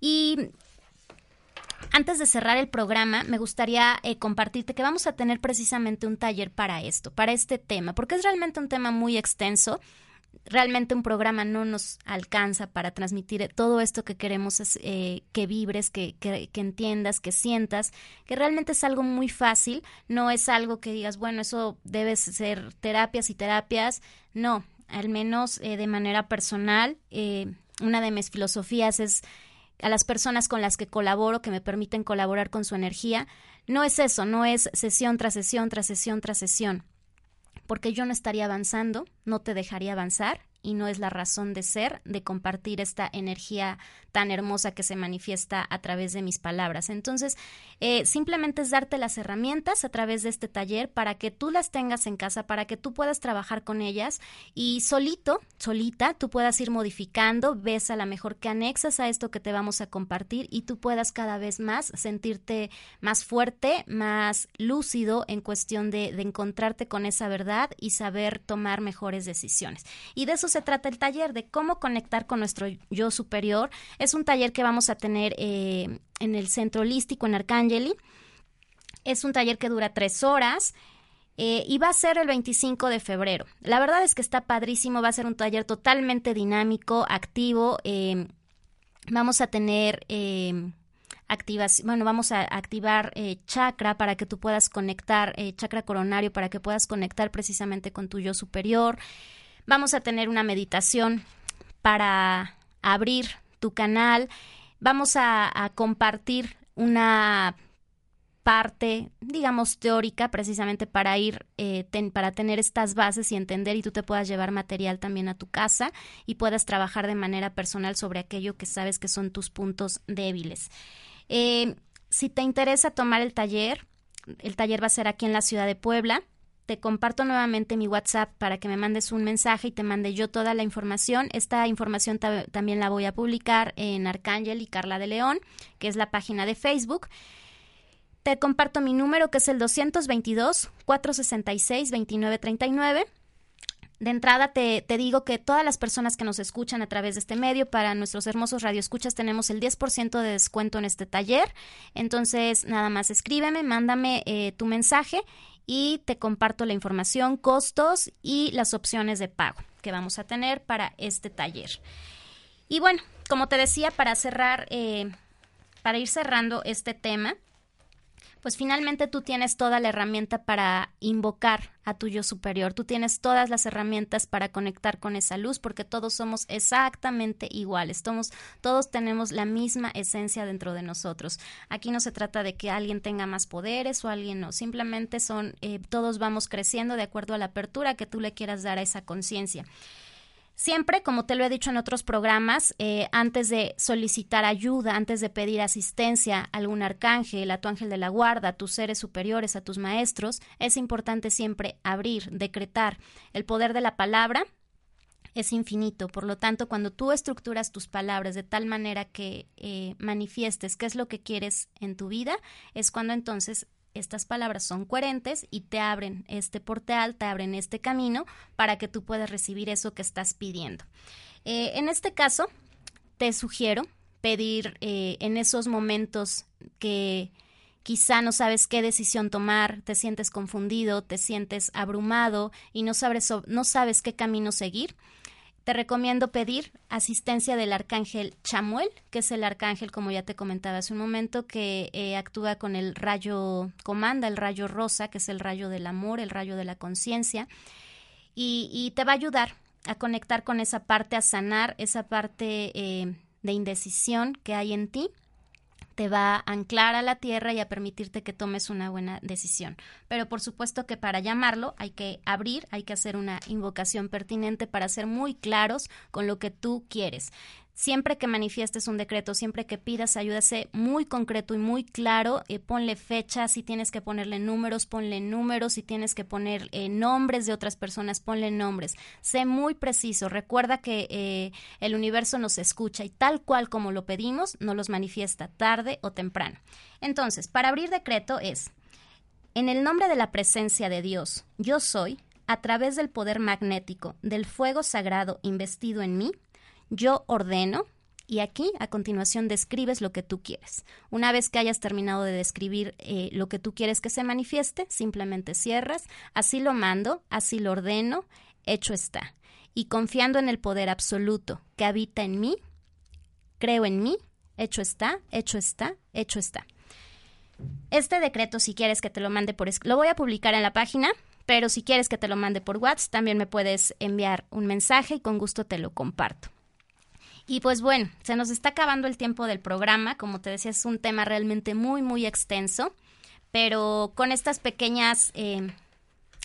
Y antes de cerrar el programa, me gustaría eh, compartirte que vamos a tener precisamente un taller para esto, para este tema, porque es realmente un tema muy extenso realmente un programa no nos alcanza para transmitir todo esto que queremos es, eh, que vibres, que, que, entiendas, que sientas, que realmente es algo muy fácil, no es algo que digas, bueno, eso debe ser terapias y terapias, no, al menos eh, de manera personal, eh, una de mis filosofías es a las personas con las que colaboro, que me permiten colaborar con su energía, no es eso, no es sesión tras sesión tras sesión tras sesión porque yo no estaría avanzando, no te dejaría avanzar y no es la razón de ser de compartir esta energía tan hermosa que se manifiesta a través de mis palabras. Entonces, eh, simplemente es darte las herramientas a través de este taller para que tú las tengas en casa, para que tú puedas trabajar con ellas y solito, solita, tú puedas ir modificando, ves a la mejor que anexas a esto que te vamos a compartir y tú puedas cada vez más sentirte más fuerte, más lúcido en cuestión de, de encontrarte con esa verdad y saber tomar mejores decisiones. Y de eso se trata el taller, de cómo conectar con nuestro yo superior. Es un taller que vamos a tener eh, en el Centro Holístico en Arcángeli. Es un taller que dura tres horas. Eh, y va a ser el 25 de febrero. La verdad es que está padrísimo, va a ser un taller totalmente dinámico, activo. Em, vamos a tener eh, activación, bueno, vamos a activar chakra para que tú puedas conectar, chakra coronario, para que puedas conectar precisamente con tu yo superior. Vamos a tener una meditación para abrir tu canal. Vamos a, compartir una parte, digamos, teórica, precisamente para ir, eh, para tener estas bases y entender y tú te puedas llevar material también a tu casa y puedas trabajar de manera personal sobre aquello que sabes que son tus puntos débiles. Eh, si te interesa tomar el taller, el taller va a ser aquí en la ciudad de Puebla te comparto nuevamente mi WhatsApp para que me mandes un mensaje y te mande yo toda la información. Esta información también la voy a publicar en Arcángel y Carla de León, que es la página de Facebook. Te comparto mi número que es el 222 466 2939 de entrada te, te, digo que todas las personas que nos escuchan a través de este medio, para nuestros hermosos radioescuchas, tenemos el 10% de descuento en este taller. Entonces, nada más escríbeme, mándame eh, tu mensaje y te comparto la información, costos y las opciones de pago que vamos a tener para este taller. Y bueno, como te decía, para cerrar, eh, para ir cerrando este tema, pues finalmente tú tienes toda la herramienta para invocar a tu yo superior, tú tienes todas las herramientas para conectar con esa luz porque todos somos exactamente iguales, todos, tenemos la misma esencia dentro de nosotros. Aquí no se trata de que alguien tenga más poderes o alguien no, simplemente son, eh, todos vamos creciendo de acuerdo a la apertura que tú le quieras dar a esa conciencia. Siempre, como te lo he dicho en otros programas, eh, antes de solicitar ayuda, antes de pedir asistencia a algún arcángel, a tu ángel de la guarda, a tus seres superiores, a tus maestros, es importante siempre abrir, decretar. El poder de la palabra es infinito. Por lo tanto, cuando tú estructuras tus palabras de tal manera que eh, manifiestes qué es lo que quieres en tu vida, es cuando entonces estas palabras son coherentes y te abren este portal, te abren este camino para que tú puedas recibir eso que estás pidiendo. Eh, en este caso, te sugiero pedir eh, en esos momentos que quizá no sabes qué decisión tomar, te sientes confundido, te sientes abrumado y no sabes, no sabes qué camino seguir, te recomiendo pedir asistencia del arcángel Chamuel, que es el arcángel, como ya te comentaba hace un momento, que eh, actúa con el rayo, comanda el rayo rosa, que es el rayo del amor, el rayo de la conciencia, y, te va a ayudar a conectar con esa parte, a sanar esa parte eh, de indecisión que hay en ti te va a anclar a la tierra y a permitirte que tomes una buena decisión. Pero por supuesto que para llamarlo hay que abrir, hay que hacer una invocación pertinente para ser muy claros con lo que tú quieres siempre que manifiestes un decreto, siempre que pidas ayuda, sé muy concreto y muy claro, eh, ponle fecha, si tienes que ponerle números, ponle números, si tienes que poner eh, nombres de otras personas, ponle nombres. Sé muy preciso, recuerda que eh, el universo nos escucha y tal cual como lo pedimos, nos los manifiesta tarde o temprano. Entonces, para abrir decreto es, en el nombre de la presencia de Dios, yo soy, a través del poder magnético del fuego sagrado investido en mí, yo ordeno y aquí a continuación describes lo que tú quieres. Una vez que hayas terminado de describir eh, lo que tú quieres que se manifieste, simplemente cierras, así lo mando, así lo ordeno, hecho está. Y confiando en el poder absoluto que habita en mí, creo en mí, hecho está, hecho está, hecho está. Este decreto, si quieres que te lo mande por... Lo voy a publicar en la página, pero si quieres que te lo mande por WhatsApp, también me puedes enviar un mensaje y con gusto te lo comparto. Y pues bueno, se nos está acabando el tiempo del programa. Como te decía, es un tema realmente muy, muy extenso. Pero con estas pequeñas eh,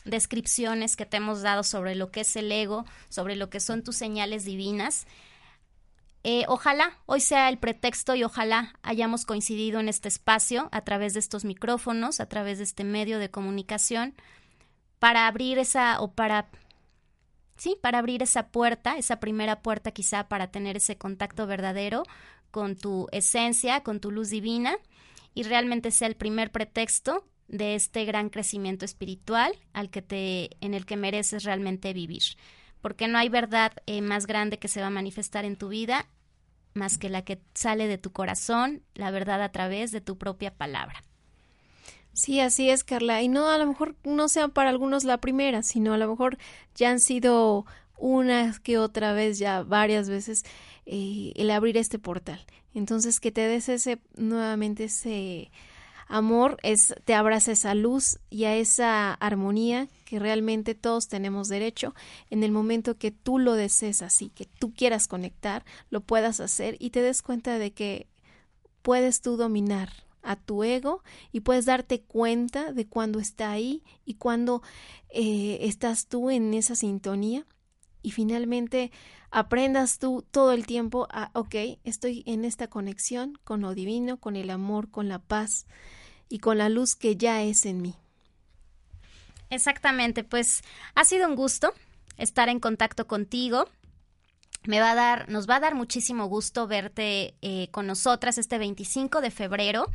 descripciones que te hemos dado sobre lo que es el ego, sobre lo que son tus señales divinas, eh, ojalá hoy sea el pretexto y ojalá hayamos coincidido en este espacio a través de estos micrófonos, a través de este medio de comunicación, para abrir esa o para sí, para abrir esa puerta, esa primera puerta quizá para tener ese contacto verdadero con tu esencia, con tu luz divina y realmente sea el primer pretexto de este gran crecimiento espiritual al que te en el que mereces realmente vivir. Porque no hay verdad eh, más grande que se va a manifestar en tu vida más que la que sale de tu corazón, la verdad a través de tu propia palabra. Sí, así es, Carla. Y no, a lo mejor no sea para algunos la primera, sino a lo mejor ya han sido una que otra vez, ya varias veces, eh, el abrir este portal. Entonces, que te des ese, nuevamente ese amor, es, te abraza esa luz y a esa armonía que realmente todos tenemos derecho. En el momento que tú lo desees así, que tú quieras conectar, lo puedas hacer y te des cuenta de que puedes tú dominar a tu ego y puedes darte cuenta de cuando está ahí y cuando eh, estás tú en esa sintonía y finalmente aprendas tú todo el tiempo a, ok, estoy en esta conexión con lo divino, con el amor, con la paz y con la luz que ya es en mí. Exactamente, pues ha sido un gusto estar en contacto contigo me va a dar, nos va a dar muchísimo gusto verte eh, con nosotras este 25 de febrero.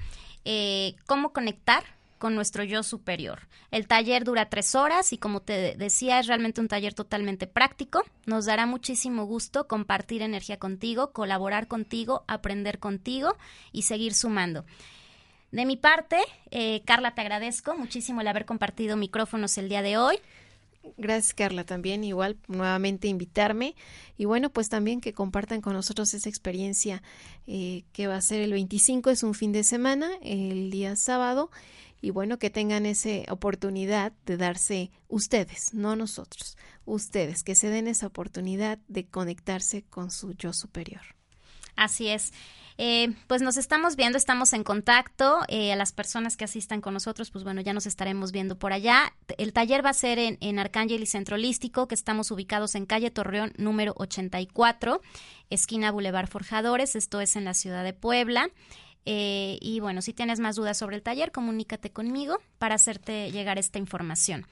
Eh, cómo conectar con nuestro yo superior. El taller dura tres horas y como te decía es realmente un taller totalmente práctico. Nos dará muchísimo gusto compartir energía contigo, colaborar contigo, aprender contigo y seguir sumando. De mi parte, eh, Carla, te agradezco muchísimo el haber compartido micrófonos el día de hoy. Gracias, Carla, también igual nuevamente invitarme y bueno, pues también que compartan con nosotros esa experiencia eh, que va a ser el 25, es un fin de semana, el día sábado y bueno, que tengan esa oportunidad de darse ustedes, no nosotros, ustedes, que se den esa oportunidad de conectarse con su yo superior. Así es. Eh, pues nos estamos viendo, estamos en contacto. Eh, a las personas que asistan con nosotros, pues bueno, ya nos estaremos viendo por allá. El taller va a ser en, en Arcángel y Centro Holístico, que estamos ubicados en calle Torreón número 84, esquina Boulevard Forjadores. Esto es en la ciudad de Puebla. Eh, y bueno, si tienes más dudas sobre el taller, comunícate conmigo para hacerte llegar esta información.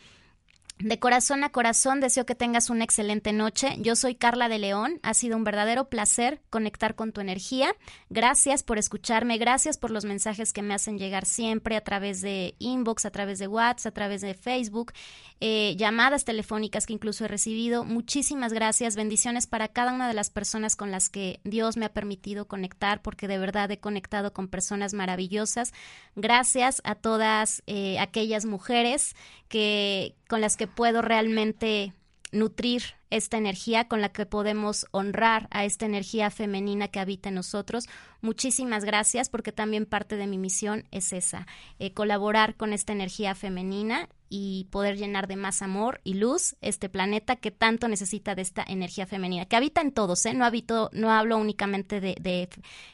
De corazón a corazón deseo que tengas una excelente noche. Yo soy Carla de León. Ha sido un verdadero placer conectar con tu energía. Gracias por escucharme. Gracias por los mensajes que me hacen llegar siempre a través de inbox, a través de WhatsApp, a través de Facebook, eh, llamadas telefónicas que incluso he recibido. Muchísimas gracias. Bendiciones para cada una de las personas con las que Dios me ha permitido conectar, porque de verdad he conectado con personas maravillosas. Gracias a todas eh, aquellas mujeres que con las que puedo realmente nutrir esta energía con la que podemos honrar a esta energía femenina que habita en nosotros. Muchísimas gracias porque también parte de mi misión es esa, eh, colaborar con esta energía femenina y poder llenar de más amor y luz este planeta que tanto necesita de esta energía femenina, que habita en todos, ¿eh? no, habito, no hablo únicamente de,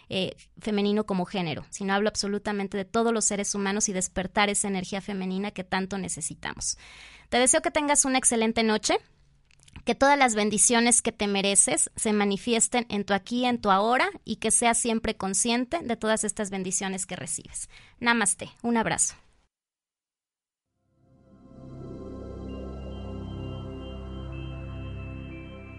eh, femenino como género, sino hablo absolutamente de todos los seres humanos y despertar esa energía femenina que tanto necesitamos. Te deseo que tengas una excelente noche que todas las bendiciones que te mereces se manifiesten en tu aquí, en tu ahora y que seas siempre consciente de todas estas bendiciones que recibes. Namaste, un abrazo.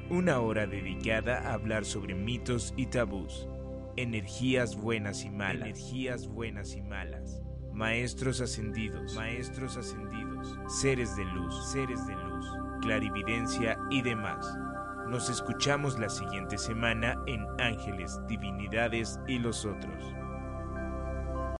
Una hora dedicada a hablar sobre mitos y tabús, energías buenas y malas, energías buenas y malas, maestros ascendidos, maestros ascendidos, seres de luz, seres de luz. Clarividencia y demás. Nos escuchamos la siguiente semana en Ángeles, Divinidades y los otros.